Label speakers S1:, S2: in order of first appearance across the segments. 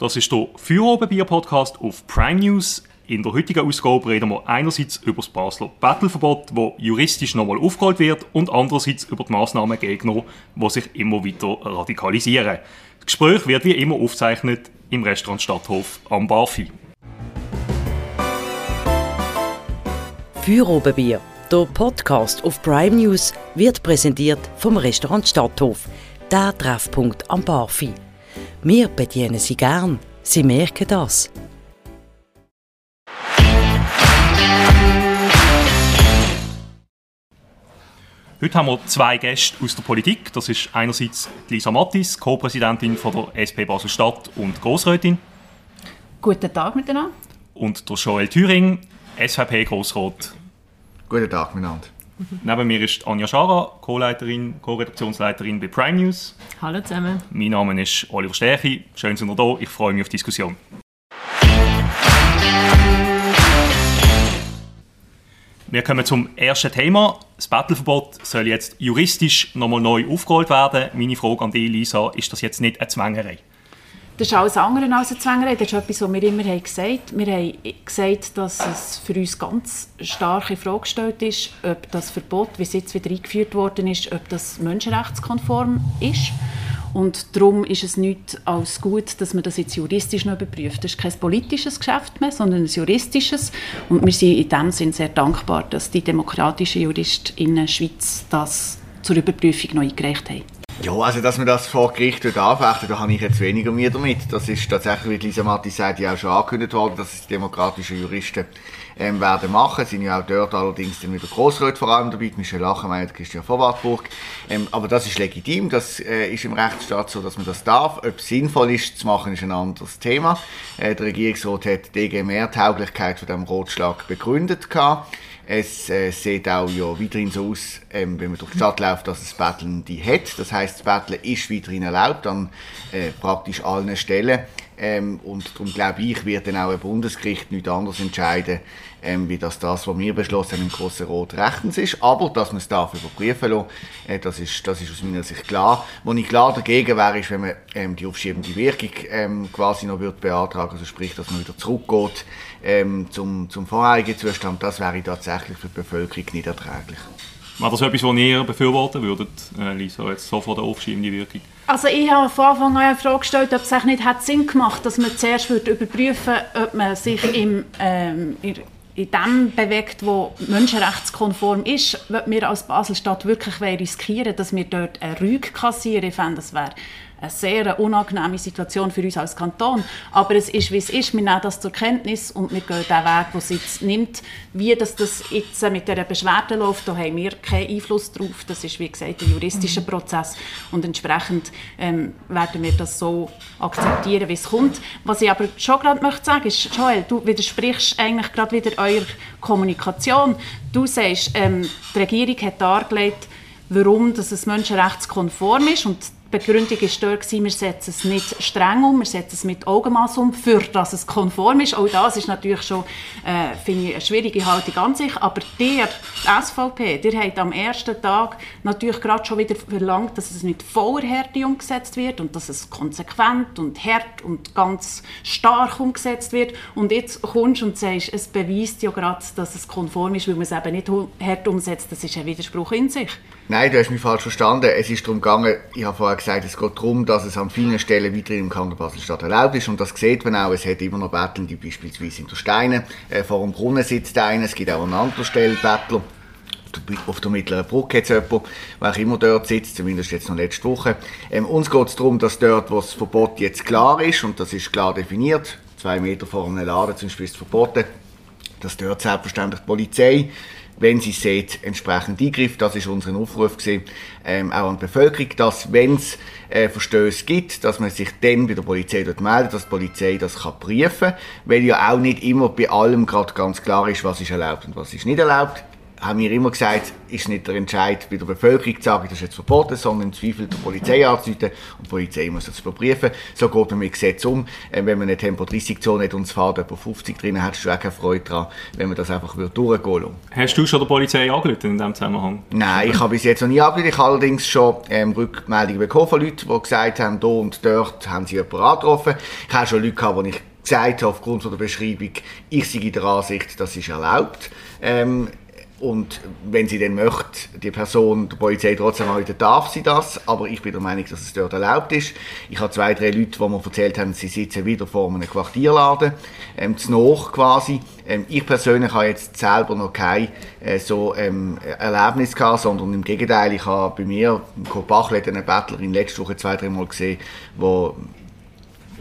S1: Das ist der Feuerobenbier-Podcast auf Prime News. In der heutigen Ausgabe reden wir einerseits über das Basler Battleverbot, das juristisch nochmal aufgeholt wird, und andererseits über die Massnahmengegner, die sich immer weiter radikalisieren. Das Gespräch wird wie immer aufgezeichnet im Restaurant Stadthof am Barfi.
S2: Feuerobenbier, der Podcast auf Prime News, wird präsentiert vom Restaurant Stadthof, der Treffpunkt am Barfi. Wir bedienen Sie gern. Sie merken das.
S1: Heute haben wir zwei Gäste aus der Politik. Das ist einerseits Lisa Mattis, Co-Präsidentin der SP Basel-Stadt und Grossrätin.
S3: Guten Tag miteinander.
S1: Und der Joel Thüring, SVP-Grossrat.
S4: Guten Tag miteinander.
S1: Neben mir ist Anja Schara, Co-Leiterin, Co-Redaktionsleiterin bei Prime News.
S5: Hallo zusammen.
S1: Mein Name ist Oliver Stärchi. Schön, dass ihr da. Ich freue mich auf die Diskussion. Wir kommen zum ersten Thema. Das Battleverbot soll jetzt juristisch nochmal neu aufgeholt werden. Meine Frage an dich, Lisa, ist das jetzt nicht eine Zwängerei?
S3: Das ist alles andere als eine Zwängerei. Das ist etwas, was wir immer haben gesagt haben. Wir haben gesagt, dass es für uns ganz stark in Frage gestellt ist, ob das Verbot, wie es jetzt wieder eingeführt worden ist, ob das menschenrechtskonform ist. Und darum ist es nicht als gut, dass man das jetzt juristisch noch überprüft. Das ist kein politisches Geschäft mehr, sondern ein juristisches. Und wir sind in dem Sinne sehr dankbar, dass die demokratischen Juristen in der Schweiz das zur Überprüfung noch eingereicht haben.
S4: Ja, also dass man das vor Gericht anfechten da habe ich jetzt weniger mehr damit. Das ist tatsächlich, wie Lisa Matti sagt, ja auch schon angekündigt worden, dass es die demokratischen Juristen ähm, werden machen. Es sind ja auch dort allerdings dann wieder Grossräte vor allem dabei, Michel Lachemeyer und Christian von Wartburg. Ähm, aber das ist legitim, das äh, ist im Rechtsstaat so, dass man das darf. Ob es sinnvoll ist zu machen, ist ein anderes Thema. Äh, der Regierungsrat hat die DGMR-Tauglichkeit von diesem Rotschlag begründet gehabt. Es äh, sieht auch ja weiterhin so aus, ähm, wenn man durch die Stadt läuft, dass es Betteln die hat. Das heißt, das Betteln ist weiterhin erlaubt an äh, praktisch allen Stellen. Ähm, und darum glaube ich, wird dann auch ein Bundesgericht nicht anders entscheiden, ähm, wie das, das, was wir beschlossen haben im Grossen Rot, rechtens ist. Aber, dass man es darf überprüfen lassen, äh, das, ist, das ist aus meiner Sicht klar. Wo ich klar dagegen wäre, ist, wenn man ähm, die aufschiebende Wirkung ähm, quasi noch würde beantragen also sprich, dass man wieder zurückgeht ähm, zum, zum vorherigen Zustand, das wäre tatsächlich für die Bevölkerung nicht erträglich.
S1: Wäre das etwas, was ihr befürworten würdet, äh, Lisa, jetzt so vor der aufschiebenden Wirkung?
S3: Also ich habe von Anfang an eine Frage gestellt, ob es eigentlich nicht hat Sinn gemacht dass man zuerst würde überprüfen ob man sich im, ähm, in, dem bewegt, wo menschenrechtskonform ist, wenn wir als Baselstadt wirklich riskieren dass wir dort eine Rüge kassieren. Ich fände, das wäre eine sehr unangenehme Situation für uns als Kanton. Aber es ist, wie es ist. Wir nehmen das zur Kenntnis und wir gehen den Weg, den es jetzt nimmt. Wie das, das jetzt mit dieser Beschwerde läuft, da haben wir keinen Einfluss drauf. Das ist, wie gesagt, ein juristischer Prozess. Und entsprechend ähm, werden wir das so akzeptieren, wie es kommt. Was ich aber schon gerade möchte sagen, ist, Joel, du widersprichst eigentlich gerade wieder eurer Kommunikation. Du sagst, ähm, die Regierung hat dargelegt, warum dass es menschenrechtskonform ist und die Begründung war dort, wir setzen es nicht streng um, wir setzen es mit Augenmaß um, für dass es konform ist. Auch das ist natürlich schon äh, finde ich, eine schwierige Haltung an sich. Aber der, die SVP, der hat am ersten Tag natürlich gerade schon wieder verlangt, dass es mit voller Härte umgesetzt wird und dass es konsequent und hart und ganz stark umgesetzt wird. Und jetzt kommst du und sagst, es beweist ja gerade, dass es konform ist, weil man es eben nicht hart umsetzt. Das ist ein Widerspruch in sich.
S4: Nein, du hast mich falsch verstanden. Es ist darum gegangen, ich habe vorher gesagt, es geht darum, dass es an vielen Stellen weiterhin im Kanton Basel-Stadt erlaubt ist. Und das sieht man auch. Es hat immer noch Bettelnde, beispielsweise in der Steine. Äh, vor dem Brunnen sitzt einer. Es gibt auch an anderer Stelle Bettler. Auf der mittleren Brücke hat es jemanden, der immer dort sitzt, zumindest jetzt noch letzte Woche. Ähm, uns geht es darum, dass dort, wo das Verbot jetzt klar ist, und das ist klar definiert, zwei Meter vor einem Laden zum Beispiel ist verboten, dass dort selbstverständlich die Polizei wenn sie sieht, entsprechend eingreift. Das ist unser Aufruf gewesen, ähm, auch an die Bevölkerung, dass wenn es äh, Verstöße gibt, dass man sich dann bei der Polizei dort meldet, dass die Polizei das kann prüfen weil ja auch nicht immer bei allem gerade ganz klar ist, was ist erlaubt und was ist nicht erlaubt. Haben wir immer gesagt, ist nicht der Entscheid bei der Bevölkerung zu sagen, das ist jetzt verboten, sondern im Zweifel der Polizei anzuleiten und die Polizei muss das überprüfen. So geht man mit Gesetz um. Ähm, wenn man eine Tempo 30 Zone hat und es fährt etwa 50 drin, hättest du auch keine Freude daran, wenn man das einfach durchgehen lassen
S1: Hast du schon der Polizei angerufen in diesem Zusammenhang?
S4: Nein, ich habe bis jetzt noch nie angerufen. Ich habe allerdings schon ähm, Rückmeldungen bekommen von Leuten, die gesagt haben, da und dort haben sie jemanden angetroffen. Ich habe schon Leute gehabt, die ich gesagt habe, aufgrund von der Beschreibung, ich sei der Ansicht, das ist erlaubt. Ähm, und wenn sie dann möchte, die Person der Polizei trotzdem anrufen, darf sie das. Aber ich bin der Meinung, dass es dort erlaubt ist. Ich habe zwei, drei Leute, die mir erzählt haben, sie sitzen wieder vor einem Quartierladen, ähm, zu Noch quasi. Ähm, ich persönlich habe jetzt selber noch kein äh, so ähm, Erlebnis gehabt, sondern im Gegenteil, ich habe bei mir im Kopachle eine Bettlerin letzte Woche zwei, drei Mal gesehen, wo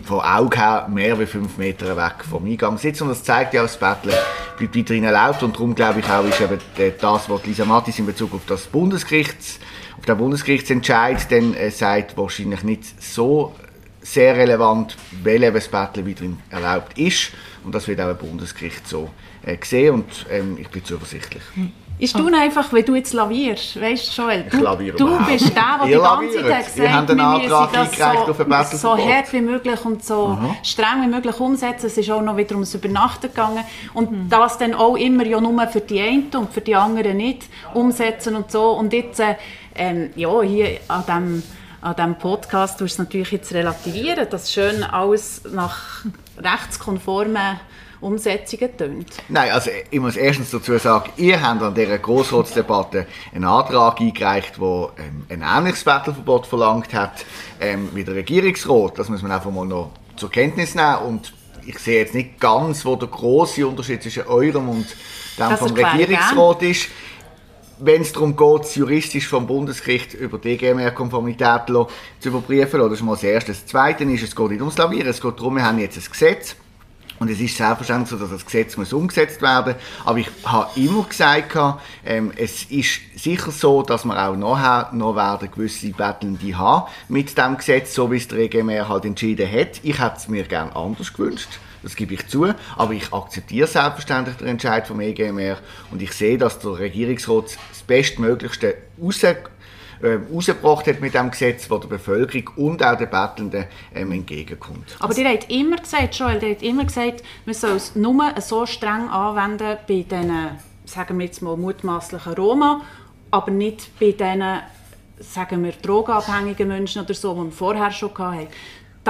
S4: von Auge her mehr als fünf Meter weg vom Eingang sitzt. Und das zeigt ja, das Betteln bleibt weiterhin erlaubt. Und darum glaube ich auch, ist eben das, was Lisa Mattis in Bezug auf das Bundesgerichts, auf den Bundesgerichtsentscheid dann äh, sagt, wahrscheinlich nicht so sehr relevant, weil eben das Betteln weiterhin erlaubt ist. Und das wird auch ein Bundesgericht so äh, sehen. Und ähm, ich bin zuversichtlich.
S3: Hm. Ich tue einfach, wenn du jetzt lavierst, weißt du, Joel, du, du bist der, der die ganze Zeit sagt, wir müssen das so, so hart wie möglich und so Aha. streng wie möglich umsetzen. Es ist auch noch wieder ums Übernachten gegangen und mhm. das dann auch immer ja nur für die einen und für die anderen nicht umsetzen und so. Und jetzt, äh, ähm, ja, hier an dem an diesem Podcast tust du es natürlich jetzt relativieren, dass schön alles nach rechtskonformen Umsetzungen tönt?
S4: Nein, also ich muss erstens dazu sagen, ihr habt an dieser Grossratsdebatte einen Antrag eingereicht, der ähm, ein ähnliches Battleverbot verlangt hat ähm, wie der Regierungsrat. Das muss man einfach mal noch zur Kenntnis nehmen und ich sehe jetzt nicht ganz, wo der große Unterschied zwischen eurem und dem vom Regierungsrat ist wenn es darum geht, juristisch vom Bundesgericht über die EGMR-Konformität zu überprüfen, oder das ist mal das Erste. Das Zweite ist, es geht nicht ums Lavieren, es geht darum, wir haben jetzt ein Gesetz, und es ist selbstverständlich so, dass das Gesetz muss umgesetzt werden muss. Aber ich habe immer gesagt, ähm, es ist sicher so, dass wir auch nachher noch werden gewisse Bettelnde haben mit dem Gesetz, so wie es der EGMR halt entschieden hat. Ich hätte es mir gerne anders gewünscht. Das gebe ich zu. Aber ich akzeptiere selbstverständlich den Entscheid vom EGMR und ich sehe, dass der Regierungsrat das Bestmöglichste rauskommt äh, rausgebracht hat mit dem Gesetz, das der Bevölkerung und auch den Bettelnden ähm, entgegenkommt.
S3: Aber ihr habt immer gesagt, Joel, ihr habt immer gesagt, man soll es nur so streng anwenden bei diesen, sagen wir jetzt mal, mutmaßlichen Roma, aber nicht bei diesen sagen wir, drogenabhängigen Menschen oder so, die wir vorher schon hatten.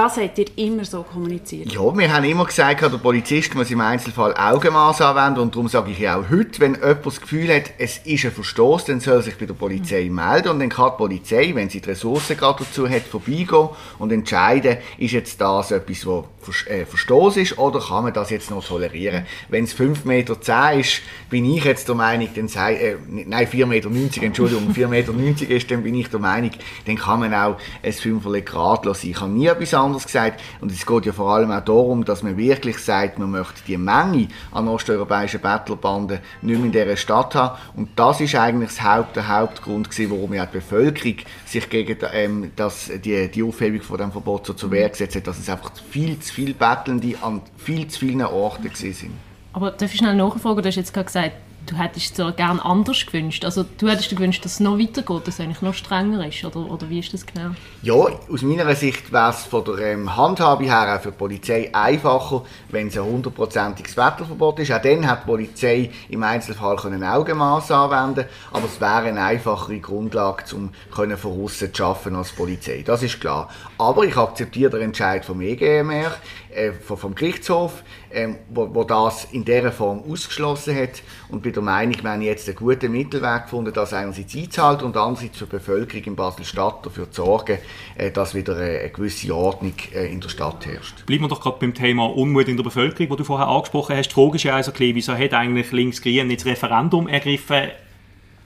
S3: Das habt ihr immer so kommuniziert?
S4: Ja, wir haben immer gesagt, der Polizist muss im Einzelfall Augenmaß anwenden und darum sage ich auch heute, wenn jemand das Gefühl hat, es ist ein Verstoß, dann soll er sich bei der Polizei mhm. melden und dann kann die Polizei, wenn sie die Ressourcen gerade dazu hat, vorbeigehen und entscheiden, ist jetzt das etwas, was äh, Verstoß ist oder kann man das jetzt noch tolerieren. Wenn es 5,10 Meter ist, bin ich jetzt der Meinung, dann sei, äh, nein, 4,90 Meter, Entschuldigung, 4,90 Meter ist, dann bin ich der Meinung, dann kann man auch ein 5 Grad lassen. Ich habe nie etwas anderes anders gesagt. Und es geht ja vor allem auch darum, dass man wirklich sagt, man möchte die Menge an osteuropäischen Bettlerbanden nicht mehr in dieser Stadt haben. Und das ist eigentlich das Haupt, der Hauptgrund gewesen, warum ja die Bevölkerung sich gegen ähm, das, die, die Aufhebung von dem Verbot so zur Wehr gesetzt hat, dass es einfach viel zu viele Bettelnde an viel zu vielen Orten sind.
S5: Aber darf ich schnell nachfragen? Du hast jetzt gerade gesagt, du hättest es gerne anders gewünscht. Also du hättest dir gewünscht, dass es noch weitergeht, dass es eigentlich noch strenger ist, oder, oder wie ist das genau?
S4: Ja, aus meiner Sicht wäre es von der ähm, Handhabung her auch für die Polizei einfacher, wenn es ein hundertprozentiges Wetterverbot ist. Auch dann hat die Polizei im Einzelfall ein Augenmaß anwenden aber es wäre eine einfachere Grundlage, um von außen zu arbeiten als Polizei. Das ist klar. Aber ich akzeptiere den Entscheid vom EGMR, äh, vom Gerichtshof, ähm, wo, wo, das in dieser Form ausgeschlossen hat und bin der Meinung, wir haben jetzt einen guten Mittelweg gefunden, das einerseits einzuhalten und andererseits für die Bevölkerung in Basel-Stadt dafür zu sorgen, äh, dass wieder eine, eine gewisse Ordnung äh, in der Stadt herrscht.
S1: Bleiben wir doch gerade beim Thema Unmut in der Bevölkerung, das du vorher angesprochen hast. Die Frage ist ja also, wieso hat eigentlich Links-Grün jetzt Referendum ergriffen?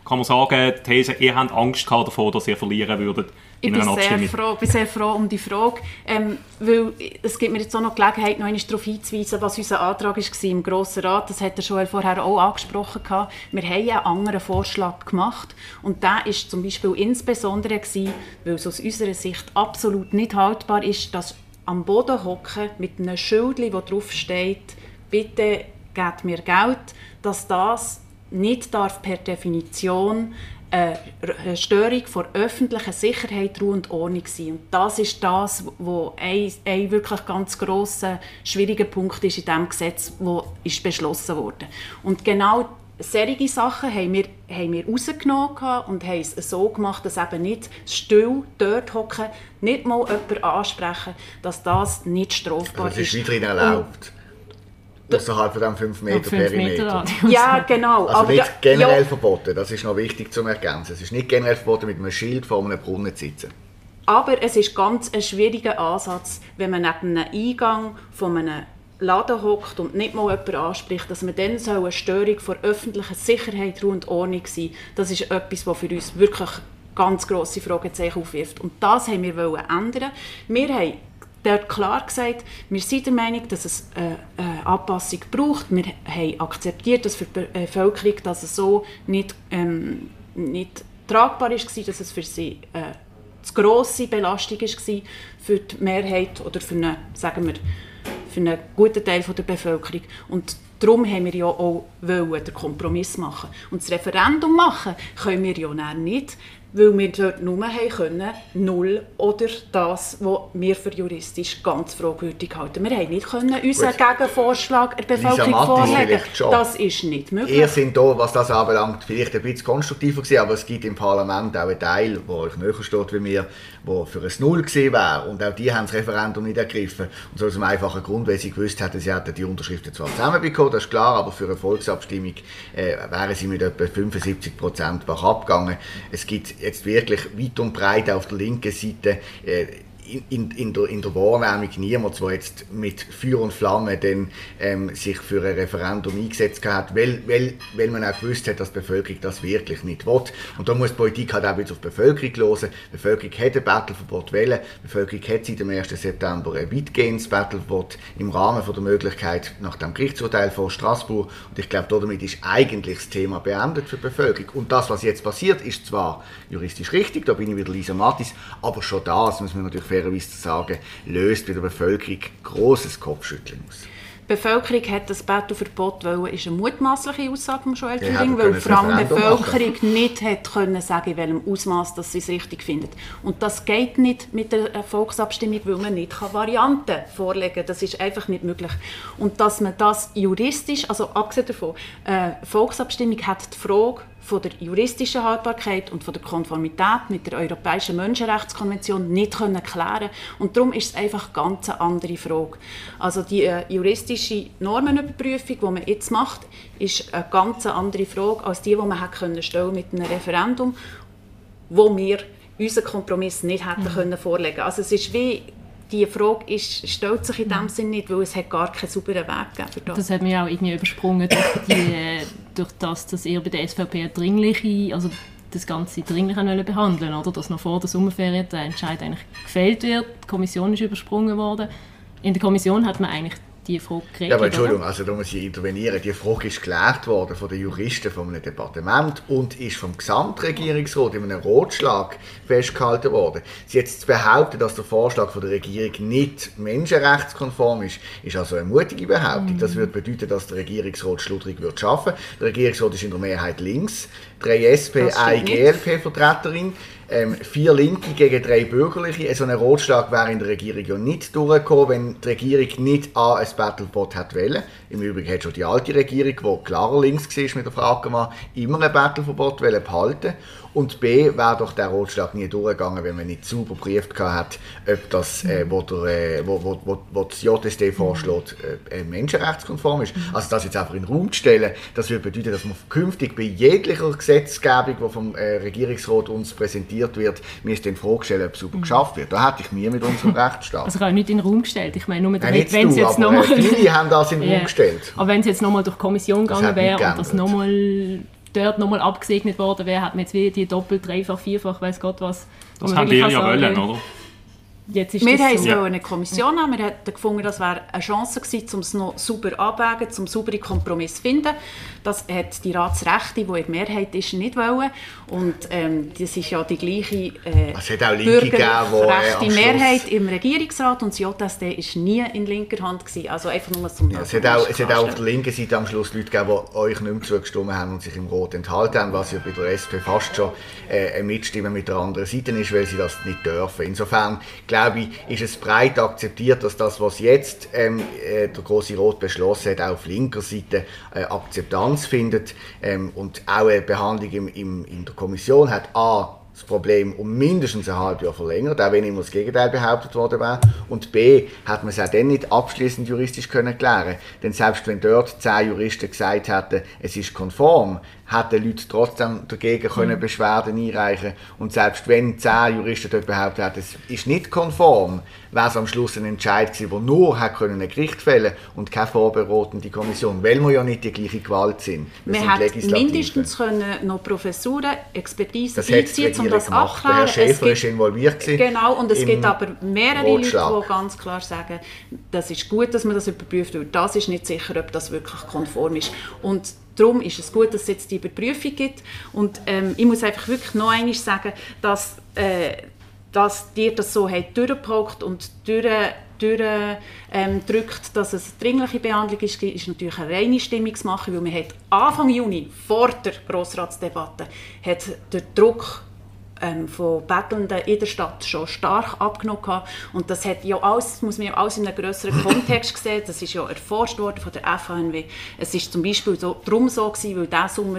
S1: Kann man sagen, die These, ihr habt Angst davor, dass ihr verlieren würdet
S3: ich bin sehr, froh, bin sehr froh um die Frage, ähm, weil es gibt mir jetzt auch noch Gelegenheit, noch einmal darauf hinzuweisen, was unser Antrag war im Grossen Rat. Das hat er schon vorher auch angesprochen. Gehabt. Wir haben einen anderen Vorschlag gemacht und der war zum Beispiel insbesondere, gewesen, weil es aus unserer Sicht absolut nicht haltbar ist, dass am Boden hocken mit einem Schild, wo drauf steht, bitte gebt mir Geld, dass das nicht darf per Definition eine Störung von öffentlicher Sicherheit, Ruhe und Ordnung sein. Und das ist das, was ein, ein wirklich ganz grosser, schwieriger Punkt ist in diesem Gesetz, das beschlossen wurde. Und genau solche Sachen haben wir, haben wir rausgenommen und haben es so gemacht, dass eben nicht still dort hocken, nicht mal jemanden ansprechen, dass das nicht strafbar ist.
S4: Das ist weiterhin erlaubt. Außerhalb von diesem 5 Meter Perimeter.
S3: Ja, genau.
S4: Also nicht generell ja, verboten, das ist noch wichtig zu ergänzen. Es ist nicht generell verboten, mit einem Schild vor einem Brunnen zu sitzen.
S3: Aber es ist ganz ein schwieriger Ansatz, wenn man neben einem Eingang von einem Laden hockt und nicht mal jemanden anspricht, dass man dann so eine Störung von öffentlicher Sicherheit, Ruhe und Ordnung sein Das ist etwas, was für uns wirklich ganz grosse Fragezeichen aufwirft. Und das haben wir ändern. Wir haben dort klar gesagt, wir sind der Meinung, dass es eine, eine Anpassung braucht. Wir haben akzeptiert, dass für die Bevölkerung dass es so nicht, ähm, nicht tragbar ist, dass es für sie äh, zu grosse Belastung war für die Mehrheit oder für eine, sagen wir, für einen guten Teil der Bevölkerung. Und darum haben wir ja auch wollen, den Kompromiss machen. Und das Referendum machen können wir ja nicht, weil wir dort nur haben können, null oder das, was wir für juristisch ganz fragwürdig halten. Wir haben nicht können unseren Gut. Gegenvorschlag der Bevölkerung vorlegen. Das ist nicht möglich.
S4: Ihr seid hier, was das anbelangt, vielleicht ein bisschen konstruktiver gewesen, aber es gibt im Parlament auch einen Teil, der euch näher steht wie mir, der für ein Null gesehen wäre. Und auch die haben das Referendum nicht ergriffen. Und so aus einem einfachen Grund, weil sie gewusst hätten, sie hätten die Unterschriften zwar zusammenbekommen, das ist klar, aber für eine Volksabstimmung äh, wären sie mit etwa 75 Prozent abgegangen. Es gibt jetzt wirklich weit und breit auf der linken Seite äh, in, in, der, in der Wahrnehmung niemand, der jetzt mit Feuer und Flamme dann, ähm, sich für ein Referendum eingesetzt hat, weil, weil, weil man auch gewusst hat, dass die Bevölkerung das wirklich nicht will. Und da muss die Politik halt auch wieder auf die Bevölkerung hören. Die Bevölkerung hat ein Battleverbot wählen. Die Bevölkerung hat seit dem 1. September ein weitgehendes Battleverbot im Rahmen von der Möglichkeit nach dem Gerichtsurteil von Straßburg. Und ich glaube, damit ist eigentlich das Thema beendet für die Bevölkerung. Und das, was jetzt passiert, ist zwar juristisch richtig, da bin ich wieder Lisa Mattis, aber schon das muss man natürlich fairerweise zu sagen, löst bei der Bevölkerung großes Kopfschütteln aus.
S3: Die Bevölkerung hat das Bettelverbot wollen, ist eine mutmaßliche Aussage von Joel Thüring, weil vor allem die Bevölkerung machen. nicht hat können sagen, in welchem Ausmaß sie es richtig findet. Und das geht nicht mit der Volksabstimmung, weil man nicht Varianten vorlegen kann. Das ist einfach nicht möglich. Und dass man das juristisch, also abgesehen davon, äh, Volksabstimmung hat die Frage von der juristischen Haltbarkeit und von der Konformität mit der Europäischen Menschenrechtskonvention nicht können klären Und darum ist es einfach ganz eine andere Frage. Also die äh, juristische Normenüberprüfung, die man jetzt macht, ist eine ganz andere Frage als die, die man hat können stellen mit einem Referendum, wo wir unseren Kompromiss nicht hätten mhm. können vorlegen. Also es ist wie die Frage ist, stellt sich in dem Sinn nicht, weil es hat gar keinen sauberen Weg gegeben.
S5: Das. das hat mir auch irgendwie übersprungen durch, die, durch das, dass ihr bei der SVP dringliche, also das Ganze dringlich behandeln oder dass noch vor der Sommerferien der Entscheid eigentlich gefällt wird. Die Kommission ist übersprungen worden. In der Kommission hat man eigentlich die Frage
S4: geregelt. Ja, aber Entschuldigung, also da muss ich intervenieren. Die Frage ist geklärt worden von den Juristen von einem Departement und ist vom Gesamtregierungsrat in einem Rotschlag festgehalten worden. Sie jetzt zu behaupten, dass der Vorschlag von der Regierung nicht menschenrechtskonform ist, ist also eine mutige Behauptung. Mm. Das würde bedeuten, dass der Regierungsrat schludrig wird schaffen. Der Regierungsrat ist in der Mehrheit links, drei SP, eine GLP-Vertreterin ähm, vier Linke gegen drei Bürgerliche. So ein Rotschlag wäre in der Regierung ja nicht durchgekommen, wenn die Regierung nicht A, ein Battlebot hat wollen. Im Übrigen hat schon die alte Regierung, die klarer links war mit der Frage immer ein Battleverbot behalten und B, wäre doch der Rotschlag nie durchgegangen, wenn man nicht sauber geprüft hat, ob das, äh, wo, der, äh, wo, wo, wo, wo das JSD vorschlägt, äh, menschenrechtskonform ist. Also das jetzt einfach in den Raum zu stellen, das würde bedeuten, dass man künftig bei jeglicher Gesetzgebung, die vom äh, Regierungsrat uns präsentiert wird, müsste in Frage stellen, ob es sauber geschafft wird. Da hätte ich mir mit unserem Rechtsstaat.
S5: Also ich habe nicht in den Raum gestellt. Ich meine nur,
S4: Nein, wenn es jetzt nochmal... Äh, viele haben das in den. Raum gestellt.
S5: Aber wenn es jetzt nochmal durch die Kommission gegangen wäre und das nochmal dort nochmal abgesegnet worden wäre, hat man jetzt wie die doppelt, dreifach, vierfach, weiß Gott was.
S1: Das haben wir ja wollen, oder?
S5: Jetzt ist
S3: Wir haben
S5: so.
S3: eine Kommission haben. Wir hätten gefunden, das wäre eine Chance gewesen, um es noch sauber abwägen, um saubere Kompromiss zu finden. Das hat die Ratsrechte, die in der Mehrheit ist, nicht wollen. Und ähm, das ist ja die gleiche äh,
S4: Es hat auch Linke gegeben, die, äh,
S3: Mehrheit im Regierungsrat und das JSD ist nie in linker Hand gewesen. Also einfach nur zum
S4: Ja, es hat auch, es hat auch auf der linken Seite am Schluss Leute gegeben, die euch nicht mehr zugestimmt haben und sich im Rot enthalten haben, was ja bei der SP fast schon äh, ein Mitstimmen mit der anderen Seite ist, weil sie das nicht dürfen. Insofern glaube ich, ist es breit akzeptiert, dass das, was jetzt ähm, äh, der große Rot beschlossen hat, auf linker Seite äh, Akzeptanz findet. Ähm, und auch eine Behandlung im, im, in der Kommission hat A, das Problem um mindestens ein halbes Jahr verlängert, auch wenn immer das Gegenteil behauptet worden wäre. Und B, hat man es auch dann nicht abschließend juristisch können klären. Denn selbst wenn dort zehn Juristen gesagt hätten, es ist konform, hätten Leute trotzdem dagegen können Beschwerden einreichen. Und selbst wenn zehn Juristen dort behauptet hätten, es ist nicht konform, wäre es am Schluss ein Entscheid gewesen, der nur hätte können ein Gericht fällen und keine vorberatende Kommission, weil wir ja nicht die gleiche Gewalt sind.
S3: Wir hätten mindestens können noch Professuren, Expertise
S4: Das hat
S3: einziehen, um das
S4: gemacht. Der
S3: abzuklären.
S4: Herr Schäfer
S3: gibt-
S4: ist involviert gewesen
S3: Genau, und es gibt aber mehrere
S4: Rotschlag.
S3: Leute, die ganz klar sagen, das ist gut, dass man das überprüft, weil das ist nicht sicher, ob das wirklich konform ist. Und darum ist es gut, dass es jetzt die Überprüfung gibt. Und ähm, ich muss einfach wirklich noch einmal sagen, dass, äh, dass dir das so hat durchgepaukt und durch durch, ähm, drückt, dass es eine dringliche Behandlung ist, ist natürlich eine reine Stimmungsmache, weil man hat Anfang Juni, vor der Grossratsdebatte, hat der Druck ähm, von Bettelnden in der Stadt schon stark abgenommen und das hat ja alles, muss man ja alles in einem größeren Kontext sehen. Das ist ja erforscht worden von der FHNW. Es ist zum Beispiel so, darum so gewesen, weil diesen Sommer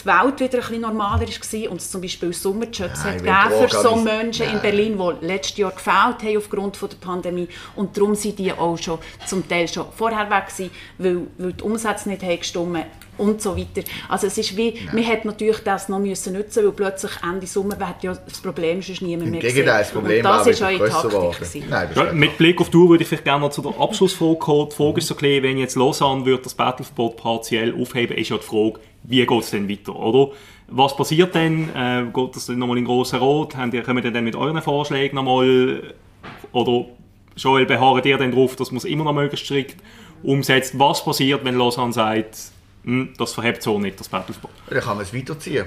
S3: die Welt wieder ein bisschen normaler war und es zum Beispiel Sommerjobs
S4: Ja,
S3: hat für so Menschen in
S4: Nein.
S3: Berlin, die letztes Jahr gefällt haben aufgrund von der Pandemie. Und darum sind die auch schon zum Teil schon vorher weg gewesen, weil, weil die Umsätze nicht haben gestimmt und so weiter. Also es ist wie, man hat natürlich das noch müssen nutzen, weil plötzlich Ende Sommer wird ja das Problem sonst niemand
S4: Im
S3: mehr
S4: Gegenteil, das. Problem
S3: und das
S4: war
S3: ist eure Taktik.
S4: Nein, das
S1: Ja,
S4: ist
S1: mit Blick auf die Uhr würde ich vielleicht gerne noch zu der Abschlussfrage kommen. Die Frage ist so ein bisschen, wenn jetzt Lausanne wird das Battleverbot partiell aufheben, ist ja die Frage, wie geht es denn weiter, oder? Was passiert denn? Äh, geht das dann nochmal in den grossen Rot? Ihr, kommt ihr dann mit euren Vorschlägen nochmal? Oder Joel, beharrt ihr dann darauf, dass man es immer noch möglichst strikt umsetzt? Was passiert, wenn Lausanne sagt, «Hm, das verhebt so nicht, das Battleverbot?
S4: Dann kann man es weiterziehen.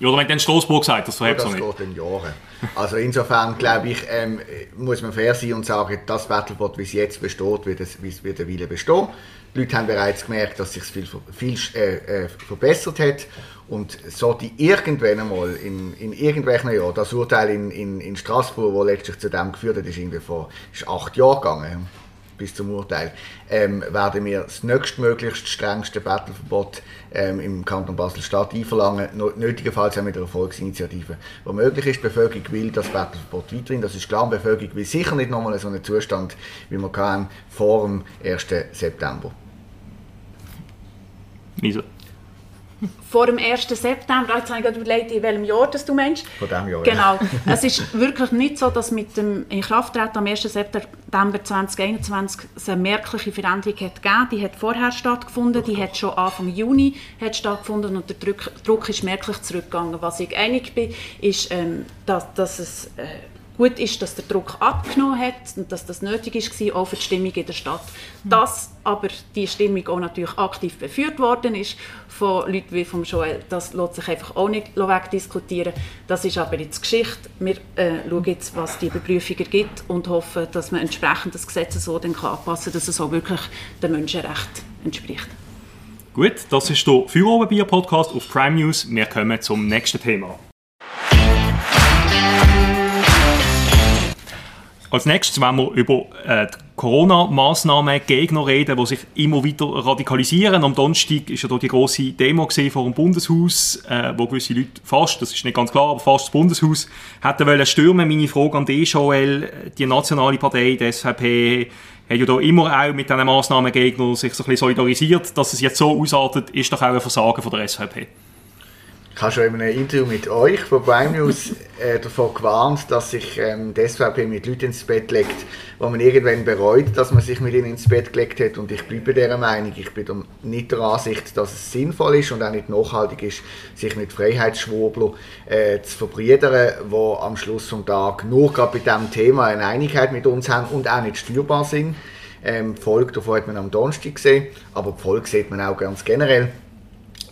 S1: Ja, Oder wenn dann Straßburg sagt, das
S4: Ja,
S1: verhebt
S4: das
S1: so nicht.
S4: geht in Jahren. Also insofern glaube ich, ähm, muss man fair sein und sagen, das Battlebot, wie es jetzt besteht, wird, es, wird eine Weile bestehen. Die Leute haben bereits gemerkt, dass sich viel, viel äh, äh, verbessert hat. Und sollte irgendwann einmal in, in irgendwelchen Jahren, das Urteil in, in, in Straßburg, das letztlich zu dem geführt hat, ist irgendwie vor ist acht Jahre gegangen bis zum Urteil, ähm, werden wir das nächstmöglichst strengste Battleverbot ähm, im Kanton Basel-Stadt einverlangen, nötigenfalls auch mit einer Volksinitiative. Wo möglich ist, die Bevölkerung will das Battleverbot weiterhin, das ist klar, die Bevölkerung will sicher nicht nochmal so einen Zustand, wie wir hatten vor dem 1. September.
S1: Lisa.
S3: Vor dem 1. September, jetzt habe ich gerade überlegt, in welchem Jahr das du meinst.
S4: Von diesem Jahr,
S3: Genau. es ist wirklich nicht so, dass mit dem Inkrafttreten am 1. September 2021 es eine merkliche Veränderung hat gegeben. Die hat vorher stattgefunden, die hat schon Anfang Juni hat stattgefunden und der Druck, Druck ist merklich zurückgegangen. Was ich einig bin, ist, ähm, dass, dass es äh, gut ist, dass der Druck abgenommen hat und dass das nötig war, auch für die Stimmung in der Stadt. Dass aber die Stimmung auch natürlich aktiv beführt worden ist von Leuten wie vom Joel, das lässt sich einfach auch nicht wegdiskutieren. Das ist aber jetzt Geschichte. Wir äh, schauen jetzt, was die Überprüfung ergibt und hoffen, dass man entsprechend das Gesetz so dann kann anpassen kann, dass es auch wirklich den Menschenrechten entspricht.
S1: Gut, das ist der Feuerobenbier-Podcast auf Prime News. Wir kommen zum nächsten Thema. Als nächstes wollen wir über äh, die Corona-Massnahmen-Gegner reden, die sich immer weiter radikalisieren. Am Donnerstag war ja die grosse Demo vor dem Bundeshaus, äh, wo gewisse Leute fast, das ist nicht ganz klar, aber fast das Bundeshaus hätten wollen stürmen. Meine Frage an dich, Joel, die nationale Partei, die SVP, hat ja da immer auch mit diesen Massnahmengegnern sich so ein bisschen solidarisiert. Dass es jetzt so ausartet, ist doch auch ein Versagen von der SVP.
S4: Ich habe schon in einem Interview mit euch von Prime News äh, davon gewarnt, dass sich ähm, die SVP mit Leuten ins Bett legt, wo man irgendwann bereut, dass man sich mit ihnen ins Bett gelegt hat. Und ich bleibe dieser Meinung. Ich bin nicht der Ansicht, dass es sinnvoll ist und auch nicht nachhaltig ist, sich mit Freiheitsschwurblern äh, zu verbrüdern, die am Schluss des Tages nur gerade bei diesem Thema eine Einigkeit mit uns haben und auch nicht steuerbar sind. Ähm, die Folge davon hat man am Donnerstag gesehen, aber die Folge sieht man auch ganz generell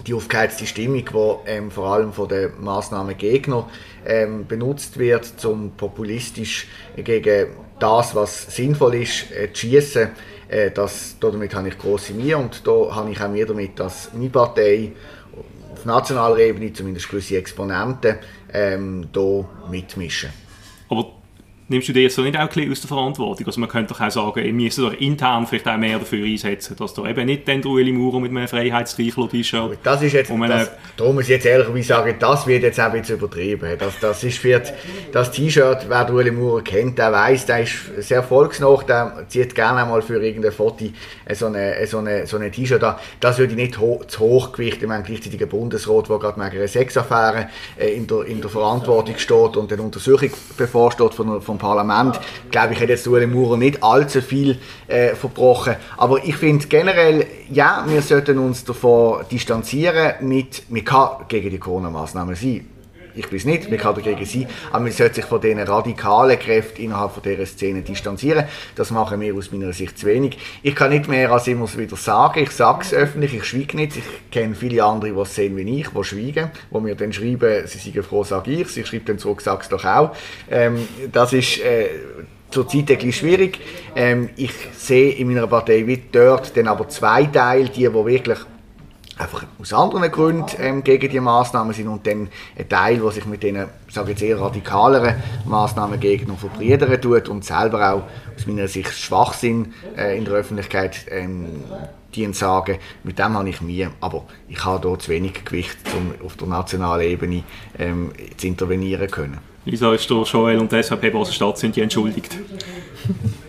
S4: die aufgeheizte Stimmung, die ähm, vor allem von den Massnahmengegner ähm, benutzt wird, um populistisch gegen das, was sinnvoll ist, äh, zu schießen. Äh, das, damit habe ich große Mühe und da habe ich auch Mühe damit, dass meine Partei auf nationaler Ebene zumindest gewisse Exponenten ähm, da mitmischen.
S1: Nimmst du dir jetzt so nicht auch ein bisschen aus der Verantwortung? Also man könnte doch auch sagen, wir müssen doch intern vielleicht auch mehr dafür einsetzen, dass da eben nicht den Ueli Maurer mit einem Freiheitszweifler-T-Shirt...
S4: Das ist jetzt, das, da muss ich jetzt ehrlicherweise sagen, das wird jetzt auch ein bisschen übertrieben. Das, das ist für das T-Shirt, wer Ueli Maurer kennt, der weiß, der ist sehr volksnah, der zieht gerne einmal für irgendein Foto so eine, so eine, so eine T-Shirt an. Das würde ich nicht ho zu hoch gewichten. Ich meine, gleichzeitig ein Bundesrat, der gerade wegen einer Sexaffäre äh, in, der, in der Verantwortung steht und eine Untersuchung bevorsteht von, vom Parlament, glaube ich, hat jetzt Ueli Maurer nicht allzu viel äh, verbrochen. Aber ich finde generell, ja, wir sollten uns davon distanzieren. Mit, man gegen die Corona-Massnahmen sein ich bin es nicht, man kann dagegen sein, aber man sollte sich von diesen radikalen Kräften innerhalb von dieser Szene distanzieren. Das machen wir aus meiner Sicht zu wenig. Ich kann nicht mehr als immer wieder sagen, ich sage es öffentlich, ich schweige nicht. Ich kenne viele andere, die es sehen wie ich, die schweigen, die mir dann schreiben, sie seien froh, sage ich, sie schreiben dann zurück, sag es doch auch. Ähm, das ist... Äh, zurzeit bisschen schwierig. Ähm, ich sehe in meiner Partei wie dort dann aber zwei Teile, die, die wirklich einfach aus anderen Gründen ähm, gegen die Maßnahmen sind und dann ein Teil, der sich mit diesen, sage jetzt eher radikaleren Maßnahmen gegen verbrüdern tut und selber auch aus meiner Sicht Schwachsinn äh, in der Öffentlichkeit ähm, die sagen, mit dem habe ich Mühe, aber ich habe hier zu wenig Gewicht, um auf der nationalen Ebene ähm, zu intervenieren können.
S1: Wieso ist der Joel und die SVP Basel-Stadt sind die entschuldigt?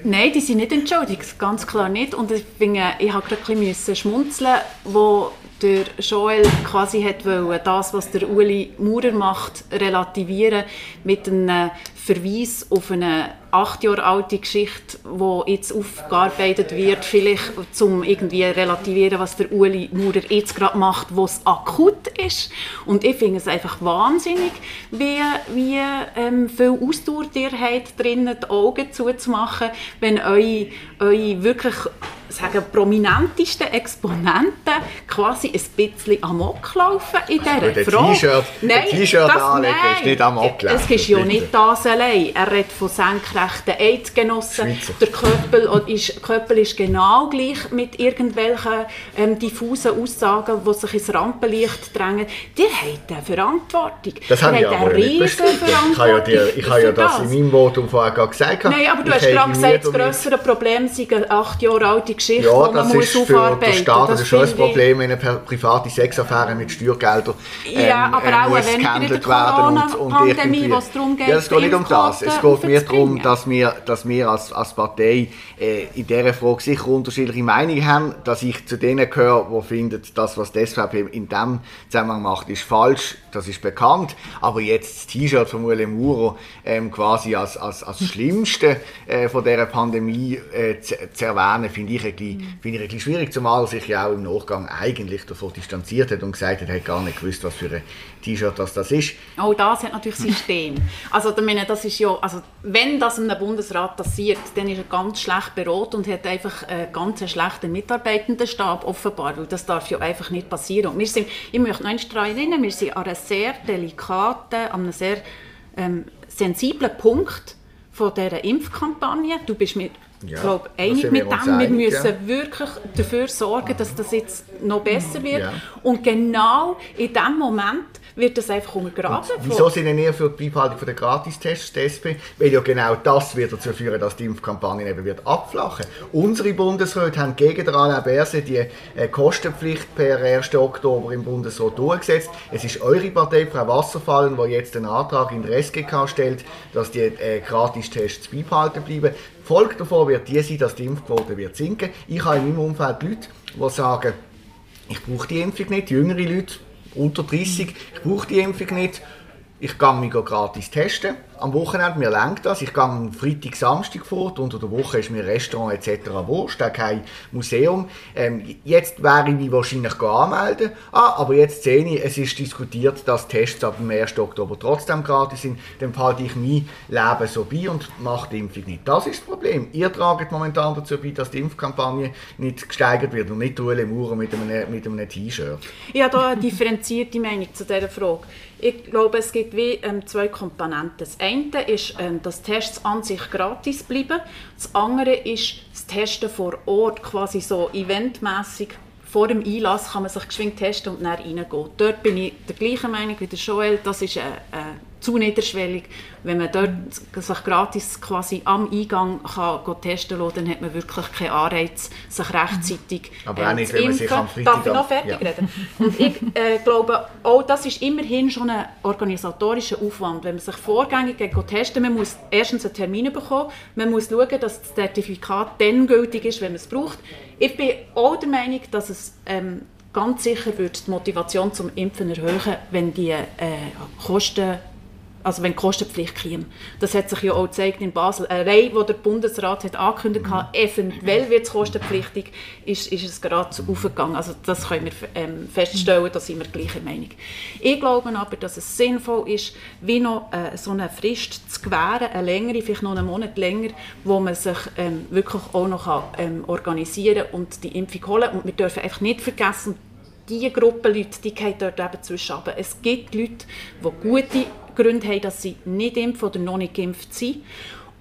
S3: Nein, die sind nicht entschuldigt, ganz klar nicht. Und ich, finde, ich habe gerade ein bisschen schmunzeln, wo der Joel quasi hat wollen, das, was der Uli Maurer macht, relativieren mit einem Verweis auf eine acht Jahre alte Geschichte, die jetzt aufgearbeitet wird, vielleicht zum irgendwie relativieren, was der Uli Maurer jetzt gerade macht, wo es akut ist. Und ich finde es einfach wahnsinnig, wie, wie ähm, viel Ausdauer ihr habt, drinnen die Augen zuzumachen, wenn eure, eure wirklich sagen, prominentesten Exponenten quasi ein bisschen amok laufen in dieser Frage.
S4: T-Shirt, nein, T-Shirt anlegen ist nicht amok
S3: laufen. Es ist ja nicht das allein. Er redet von senkrechten Eidgenossen. Der Köppel ist, Köppel ist genau gleich mit irgendwelchen ähm, diffusen Aussagen, die sich ins Rampenlicht drängen. Die haben eine Verantwortung.
S4: Das habe ich aber nicht bestritten. Ich habe ja, dir, ich habe ja das, das in meinem Votum vorher gesagt.
S3: Nein, aber du hast gerade gesagt, das grössere Problem sei eine acht Jahre alte Geschichte,
S4: ja, die man muss aufarbeiten muss. Ja, das ist für den Staat das schon ein Problem, wenn eine private Sexaffäre mit Steuergeldern ähm,
S3: ja, aber
S4: äh,
S3: auch weniger in der Corona-Pandemie, was darum geht.
S4: Ja, es geht nicht um das. Es geht mir darum, dass wir, dass wir als, als Partei äh, in dieser Frage sicher unterschiedliche Meinungen haben, dass ich zu denen gehöre, die finden, das, was die SVP in diesem Zusammenhang macht, ist falsch, das ist bekannt. Aber jetzt das T-Shirt von Ueli Muro ähm, quasi als, als, als Schlimmste äh, von dieser Pandemie äh, zu, zu erwähnen, finde ich, ein bisschen, mhm. find ich ein bisschen schwierig, zumal sich ja auch im Nachgang eigentlich davon distanziert hat und gesagt hat, er hat gar nicht gewusst, was für ein T-Shirt das, das ist.
S3: Oh, das hat natürlich System. also, ich meine, das ist ja, also, wenn das einem Bundesrat passiert, dann ist er ganz schlecht beraten und hat einfach einen ganz schlechten Mitarbeitendenstab offenbar, weil das darf ja einfach nicht passieren. Und wir sind, ich möchte noch daran erinnern, wir sind an einem sehr delikaten, an einem sehr ähm, sensiblen Punkt von dieser Impfkampagne. Du bist mit ja, ich glaube, einig mit dem. wir müssen ja. wirklich dafür sorgen, dass das jetzt noch besser wird. Ja. Und genau in dem Moment wird das einfach untergraben.
S4: wieso sind denn ihr für die Beibehaltung der Gratistests, der SP? Weil ja genau das wird dazu führen, dass die Impfkampagne eben wird abflachen. Unsere Bundesräte haben gegen den Alain Berset die äh, Kostenpflicht per 1. Oktober im Bundesrat durchgesetzt. Es ist eure Partei, Frau Wasserfallen, die jetzt den Antrag in der SGK stellt, dass die äh, Gratistests beibehalten bleiben. Folge davon wird die sein, dass die Impfquote wird sinken. Ich habe in meinem Umfeld Leute, die sagen, ich brauche die Impfung nicht. Jüngere Leute, unter 30, ich brauche die Impfung nicht, ich gehe mich gratis testen. Am Wochenende, mir lenkt das. Ich gehe am Freitag, Samstag fort. Unter der Woche ist mir Restaurant etc. wurscht, auch kein Museum. Ähm, jetzt wäre ich mich wahrscheinlich anmelden. Ah, aber jetzt sehe ich, es ist diskutiert, dass Tests ab dem 1. Oktober trotzdem gratis sind. Dann halte ich mein Leben so bei und mache die Impfung nicht. Das ist das Problem. Ihr tragt momentan dazu bei, dass die Impfkampagne nicht gesteigert wird und nicht Ueli Maurer mit einem, mit einem T-Shirt.
S3: Ich habe da eine differenzierte Meinung zu dieser Frage. Ich glaube, es gibt wie ähm, zwei Komponenten. Das eine ist, ähm, dass Tests an sich gratis bleiben. Das andere ist das Testen vor Ort, quasi so eventmäßig. Vor dem Einlass kann man sich geschwind testen und dann reingehen. Dort bin ich der gleichen Meinung wie der Joel. Das ist eine, eine zu niederschwellig. Wenn man dort sich gratis quasi am Eingang kann testen kann, dann hat man wirklich keinen Anreiz, sich rechtzeitig
S4: Aber auch nicht, wenn man sich am Freitag...
S3: Darf ich noch fertig ja. reden? Und ich äh, glaube, auch das ist immerhin schon ein organisatorischer Aufwand. Wenn man sich vorgängig testen man muss erstens einen Termin bekommen, man muss schauen, dass das Zertifikat dann gültig ist, wenn man es braucht. Ich bin auch der Meinung, dass es ähm, ganz sicher wird die Motivation zum Impfen erhöhen, wenn die äh, Kosten also wenn die Kostenpflicht käme. Das hat sich ja auch gezeigt in Basel. Eine Reihe, wo der Bundesrat hat angekündigt hat, eventuell wird es kostenpflichtig, ist, ist es gerade aufgegangen. Also das können wir ähm, feststellen, da sind wir gleicher Meinung. Ich glaube aber, dass es sinnvoll ist, wie noch äh, so eine Frist zu gewähren, eine längere, vielleicht noch einen Monat länger, wo man sich ähm, wirklich auch noch kann, ähm, organisieren und die Impfung holen. Und wir dürfen einfach nicht vergessen, diese Gruppe Leute, die gehen dort eben zwischen. Es gibt Leute, die gute Gründe haben, dass sie nicht impfen oder noch nicht geimpft sind.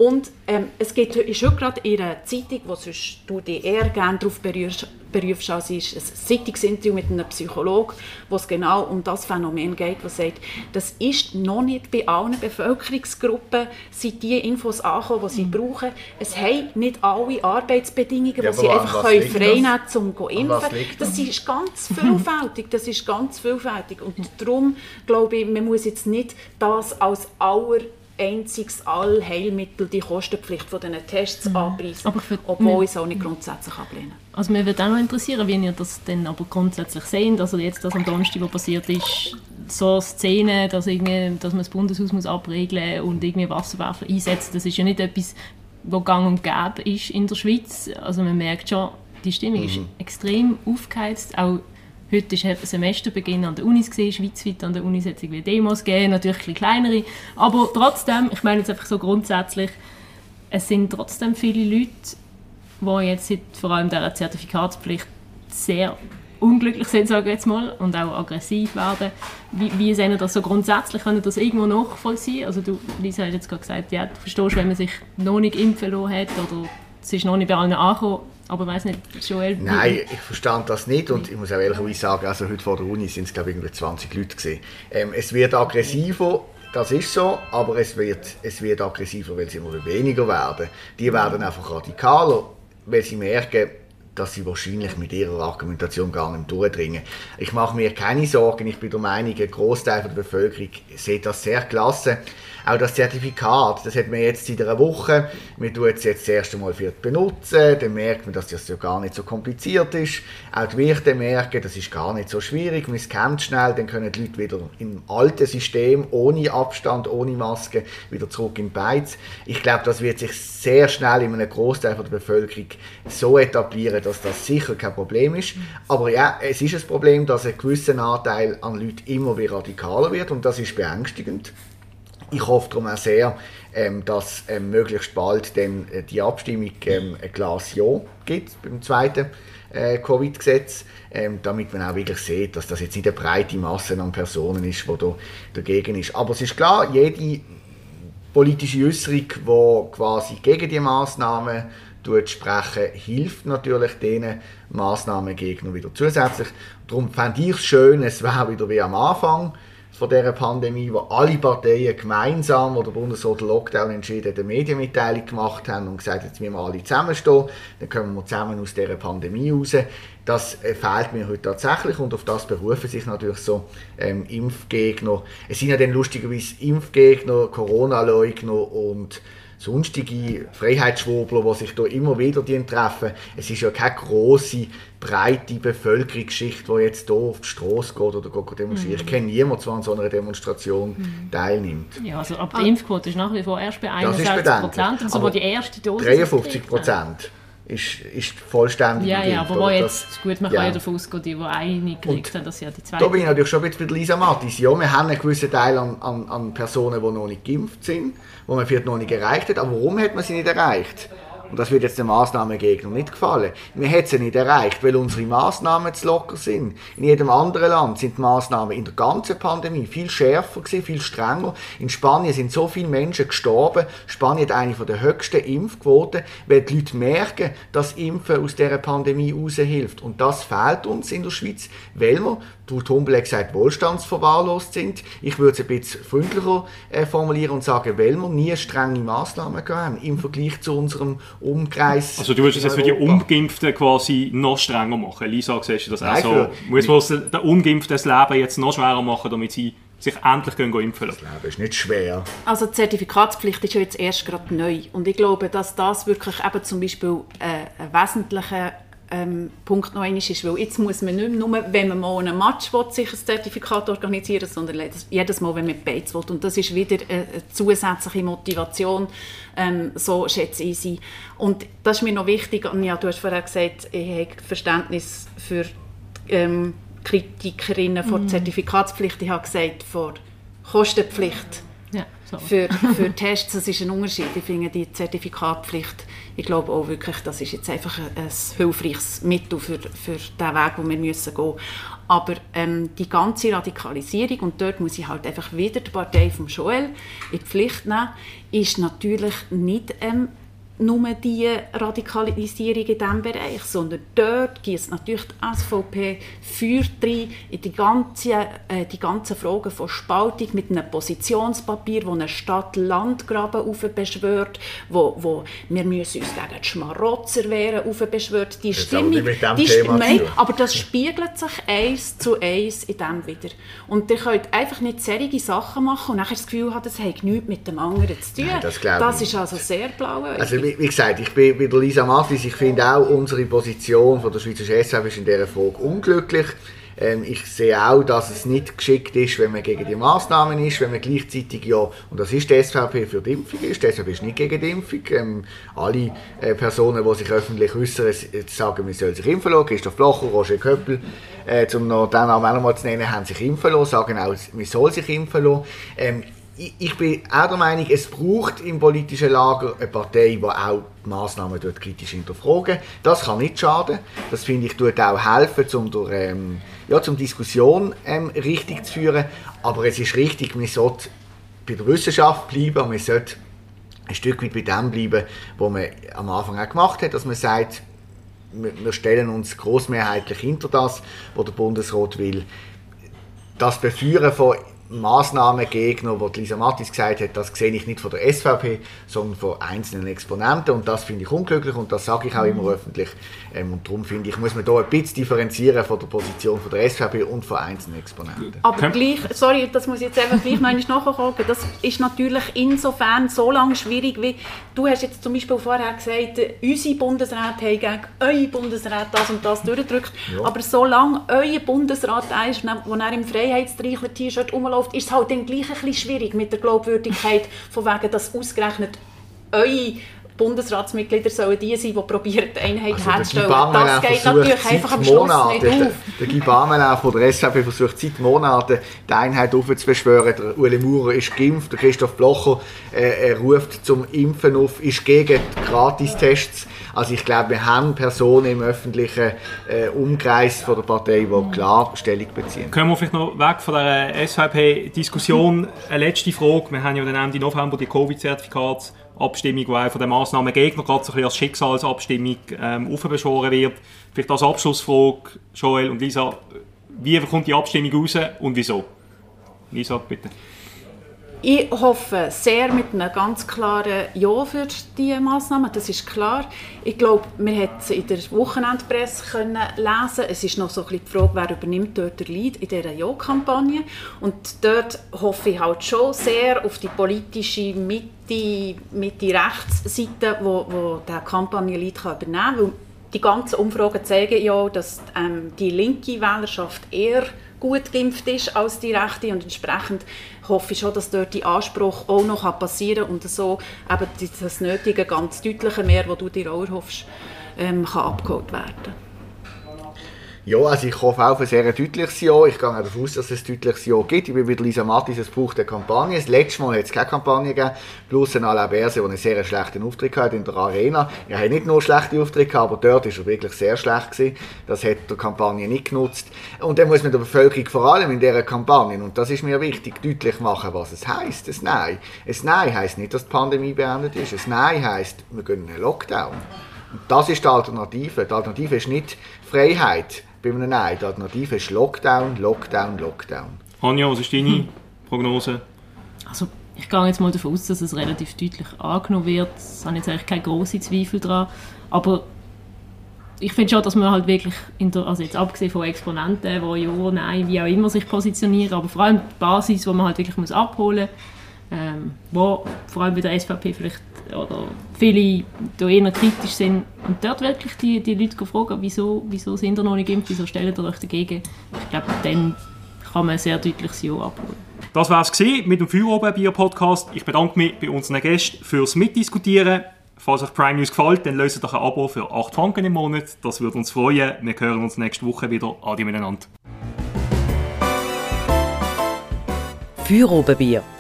S3: Und ähm, es gibt, ist heute gerade in einer Zeitung, wo sonst du dich eher gerne darauf berührst, berufst, als ist ein Sittungsinterview mit einem Psychologen, wo es genau um das Phänomen geht, was sagt, das ist noch nicht bei allen Bevölkerungsgruppen, sind die Infos angekommen, die sie mhm. brauchen. Es haben nicht alle Arbeitsbedingungen, ja, die sie einfach frei nehmen können, um zu impfen. Das ist ganz vielfältig, das ist ganz vielfältig. Und darum glaube ich, man muss jetzt nicht das als aller einziges Allheilmittel die Kostenpflicht von diesen Tests mhm. anpreisen, obwohl ich es auch nicht grundsätzlich ablehne.
S5: Also mir würde auch noch interessieren, wie ihr das denn aber grundsätzlich seht. Also jetzt, das am Donnerstag, was passiert ist, so Szenen, dass, irgendwie, dass man das Bundeshaus muss abregeln und irgendwie Wasserwerfer einsetzen, das ist ja nicht etwas, was gang und gäbe ist in der Schweiz. Also man merkt schon, die Stimmung mhm. ist extrem aufgeheizt, auch Heute war Semesterbeginn an der Unis, gewesen, schweizweit an der Unis hat es Demos gegeben, natürlich ein kleinere. Aber trotzdem, ich meine jetzt einfach so grundsätzlich, es sind trotzdem viele Leute, die jetzt vor allem dieser Zertifikatspflicht sehr unglücklich sind, sage ich jetzt mal, und auch aggressiv werden. Wie, wie sehen das so grundsätzlich? Können das irgendwo nachvollziehen? Also du, Lisa hat jetzt gerade gesagt, ja, du verstehst, wenn man sich noch nicht impfen lassen hat oder es ist noch nicht bei allen angekommen, aber ich weiß nicht, Joel...
S4: Nein, ich verstand das nicht und ich muss auch ehrlich sagen, also heute vor der Uni sind es glaube ich irgendwie 20 Leute gesehen. Ähm, es wird aggressiver, das ist so, aber es wird, es wird aggressiver, weil sie immer weniger werden. Die werden einfach radikaler, weil sie merken, dass sie wahrscheinlich mit ihrer Argumentation gar nicht durchdringen. Ich mache mir keine Sorgen, ich bin der Meinung, ein Großteil der Bevölkerung sieht das sehr klasse. Auch das Zertifikat, das hat man jetzt seit einer Woche. Wir tun es jetzt das erste Mal für benutzen. Dann merkt man, dass das ja gar nicht so kompliziert ist. Auch die Wirte merken, das ist gar nicht so schwierig. Man scannt schnell, dann können die Leute wieder im alten System, ohne Abstand, ohne Maske, wieder zurück in Beiz. Ich glaube, das wird sich sehr schnell in einem Großteil der Bevölkerung so etablieren, dass das sicher kein Problem ist. Aber ja, es ist ein Problem, dass ein gewisser Anteil an Leuten immer radikaler wird und das ist beängstigend. Ich hoffe darum auch sehr, ähm, dass ähm, möglichst bald dann äh, die Abstimmung ähm, ein Glas Ja gibt beim zweiten äh, Covid-Gesetz, ähm, damit man auch wirklich sieht, dass das jetzt nicht eine breite Masse an Personen ist, die da dagegen ist. Aber es ist klar, jede politische Äußerung, die quasi gegen die Massnahmen sprechen, hilft natürlich diesen Massnahmengegnern wieder zusätzlich. Darum fände ich es schön, es wäre wieder wie am Anfang, von dieser Pandemie, wo alle Parteien gemeinsam, wo der Bundesrat den Lockdown entschieden eine Medienmitteilung gemacht haben und gesagt, jetzt müssen wir alle zusammenstehen, dann kommen wir zusammen aus dieser Pandemie raus. Das äh, fehlt mir heute tatsächlich und auf das berufen sich natürlich so ähm, Impfgegner. Es sind ja dann lustigerweise Impfgegner, Corona-Leugner und sonstige Freiheitsschwurbler, die sich da immer wieder treffen. Es ist ja keine große breite Bevölkerungsschicht, die jetzt hier auf die Straße geht oder geht demonstriert. Mhm. Ich kenne niemanden, der an so einer Demonstration mhm. teilnimmt.
S5: Ja, also aber die ah. Impfquote ist nach wie vor erst bei 61 Prozent, also wo die erste Dose
S4: 53 Prozent ist, ist vollständig.
S5: Ja, ja, aber wo jetzt, gut, man ja. kann ja davon ausgehen, die, die eine gekriegt haben, dass ja die zweite.
S4: Da bin ich natürlich schon ein bisschen Lisa Mattis. Ja, wir haben einen gewissen Teil an, an, an Personen, die noch nicht geimpft sind, die man vielleicht noch nicht erreicht hat. Aber warum hat man sie nicht erreicht? Und das wird jetzt den Massnahmengegner nicht gefallen. Wir hätten sie nicht erreicht, weil unsere Massnahmen zu locker sind. In jedem anderen Land sind die Massnahmen in der ganzen Pandemie viel schärfer gewesen, viel strenger. In Spanien sind so viele Menschen gestorben. Spanien hat eine der höchsten Impfquoten, weil die Leute merken, dass Impfen aus dieser Pandemie raushilft. Und das fehlt uns in der Schweiz, weil wir Humbel hat gesagt, wohlstandsverwahrlost sind. Ich würde es ein bisschen freundlicher äh, formulieren und sagen, weil wir nie strenge Massnahmen haben im Vergleich zu unserem Umkreis.
S1: Also du würdest es jetzt für die Ungeimpften quasi noch strenger machen. Lisa, siehst du das Nein, auch so? Muss man den Ungeimpften das Leben jetzt noch schwerer machen, damit sie sich endlich gehen impfen
S4: lassen. Das Leben ist nicht schwer.
S3: Also die Zertifikatspflicht ist ja jetzt erst gerade neu und ich glaube, dass das wirklich eben zum Beispiel äh, ein wesentlicher ähm, Punkt noch ist, weil jetzt muss man nicht mehr, nur wenn man mal einen Match will, sich ein Zertifikat organisieren sondern jedes Mal, wenn man Beiz will. Und das ist wieder eine zusätzliche Motivation, ähm, so schätze ich sie. Und das ist mir noch wichtig, Anja, du hast vorher gesagt, ich habe Verständnis für ähm, Kritikerinnen vor mhm. Zertifikatspflicht. Ich habe gesagt, vor Kostenpflicht. Ja, für, für Tests, das ist ein Unterschied. Ich finde die Zertifikatpflicht ich glaube auch wirklich, das ist jetzt einfach ein, hilfreiches Mittel für, für den Weg, den wir müssen gehen müssen. Aber ähm, die ganze Radikalisierung, und dort muss ich halt einfach wieder die Partei von Joel in die Pflicht nehmen, ist natürlich nicht ähm, nur die Radikalisierung in diesem Bereich, sondern dort gibt es natürlich die SVP rein in die ganzen, äh, die ganzen Fragen von Spaltung mit einem Positionspapier, wo eine Stadt-Land-Graben beschwört, wo, wo wir müssen uns gegen die Schmarotzer wehren beschwört. Die Stimmung, die Stimmung aber das spiegelt sich eins zu eins in dem wieder. Und ihr könnt einfach nicht solche Sachen machen und nachher das Gefühl haben, das hat nichts mit dem anderen zu tun. Nein, das, das ist also sehr blau.
S4: Also wie, gesagt, ich bin wieder Lisa Mattis. Ich finde auch, unsere Position von der Schweizer SVP ist in dieser Frage unglücklich. Ähm, ich sehe auch, dass es nicht geschickt ist, wenn man gegen die Massnahmen ist, wenn man gleichzeitig ja, und das ist die SVP für die Impfung ist, SVP ist nicht gegen die Impfung. Ähm, alle äh, Personen, die sich öffentlich äußern, sagen, man soll sich impfen lassen. Christoph Blocher, Roger Köppel, äh, um noch den Namen auch mal zu nennen, haben sich impfen lassen, sagen auch, man soll sich impfen lassen. Ähm, ich bin auch der Meinung, es braucht im politischen Lager eine Partei, die auch die Massnahmen dort kritisch hinterfragen. Das kann nicht schaden. Das finde ich tut auch helfen, um durch, ähm, ja, zum Diskussion ähm, richtig zu führen. Aber es ist richtig, man sollte bei der Wissenschaft bleiben man sollte ein Stück weit bei dem bleiben, was man am Anfang auch gemacht hat, dass man sagt, wir stellen uns großmehrheitlich hinter das, was der Bundesrat will. Das Beführen von Massnahmengegner, wo Lisa Mattis gesagt hat, das sehe ich nicht von der SVP, sondern von einzelnen Exponenten. Und das finde ich unglücklich und das sage ich auch immer öffentlich. Ähm, und darum finde ich, muss man da ein bisschen differenzieren von der Position von der SVP und von einzelnen Exponenten.
S3: Aber gleich, sorry, das muss ich jetzt einfach gleich noch nachgucken, das ist natürlich insofern so lange schwierig, wie du hast jetzt zum Beispiel vorher gesagt, unsere Bundesräte haben gegen eure Bundesräte das und das durchgedrückt, ja. aber solange euer Bundesrat da ist, wo er im Freiheitsstreichler-T-Shirt rumläuft, läuft, ist es halt dann gleich ein bisschen schwierig mit der Glaubwürdigkeit, von wegen, dass ausgerechnet eure Bundesratsmitglieder sollen die sein, die probieren, die Einheit also herzustellen. Das geht natürlich einfach am Schluss Monate, nicht auf.
S4: Der, der Guy von der SVP versucht seit Monaten, die Einheit aufzubeschwören. Der Ueli Maurer ist geimpft, der Christoph Blocher äh, ruft zum Impfen auf, ist gegen Gratistests. Also ich glaube, wir haben Personen im öffentlichen äh, Umkreis von der Partei, die klar Stellung beziehen.
S1: Kommen wir vielleicht noch weg von der SVP-Diskussion. Eine letzte Frage. Wir haben ja dann Ende November die Covid-Zertifikatsabstimmung, die auch von den Massnahmengegner gerade so ein bisschen als Schicksalsabstimmung ähm, aufbeschworen wird. Vielleicht als Abschlussfrage, Joel und Lisa, wie kommt die Abstimmung raus und wieso? Lisa, bitte.
S3: Ich hoffe sehr mit einem ganz klaren Ja für diese Massnahmen, das ist klar. Ich glaube, wir hätten es in der Wochenendpresse können lesen Es ist noch so ein bisschen die Frage, wer übernimmt dort den Lead in dieser Ja-Kampagne. Und dort hoffe ich halt schon sehr auf die politische Mitte, Mitte-Rechts-Seite, wo, wo der Kampagnenlead übernehmen kann. die ganzen Umfragen zeigen ja, dass ähm, die linke Wählerschaft eher gut geimpft ist als die rechte und entsprechend hoffe ich schon, dass dort die Anspruch auch noch passieren kann und so eben das nötige, ganz deutliche Mehr, das du dir auch hoffst, ähm, kann abgeholt werden
S4: ja, also ich hoffe auch auf ein sehr deutliches Ja. Ich gehe auch davon aus, dass es ein deutliches Ja gibt. Ich bin mit Lisa Mattis, es braucht eine Kampagne. Das letzte Mal hat es keine Kampagne gegeben. Plus ein Alain Berse, der einen sehr schlechten Auftritt hatte in der Arena. Er hat nicht nur schlechte Auftritte aber dort war er wirklich sehr schlecht gewesen. Das hat die Kampagne nicht genutzt. Und dann muss man der Bevölkerung vor allem in dieser Kampagne, und das ist mir wichtig, deutlich machen, was es heisst. Ein Nein. Ein Nein heisst nicht, dass die Pandemie beendet ist. Ein Nein heisst, wir gehen in einen Lockdown. Und das ist die Alternative. Die Alternative ist nicht Freiheit bei einem Nein. Die Alternative ist Lockdown, Lockdown, Lockdown.
S1: Anja, was ist deine hm. Prognose?
S5: Also, ich gehe jetzt mal davon aus, dass es relativ deutlich angenommen wird. Ich habe jetzt eigentlich keine grossen Zweifel daran. Aber ich finde schon, dass man halt wirklich, der, also jetzt abgesehen von Exponenten, die ja, nein, wie auch immer sich positionieren, aber vor allem die Basis, die man halt wirklich muss abholen muss, ähm, wo vor allem bei der SVP vielleicht oder viele da eher kritisch sind und dort wirklich die, die Leute fragen, wieso, wieso sind ihr noch nicht geimpft, wieso stellen ihr euch dagegen, ich glaube, dann kann man ein sehr deutliches Ja abholen.
S1: Das war es mit dem Feueroben-Bier-Podcast. Ich bedanke mich bei unseren Gästen fürs Mitdiskutieren. Falls euch Prime News gefällt, dann löst doch ein Abo für 8 Franken im Monat. Das würde uns freuen. Wir hören uns nächste Woche wieder. Adi miteinander.
S2: Feuerobenbier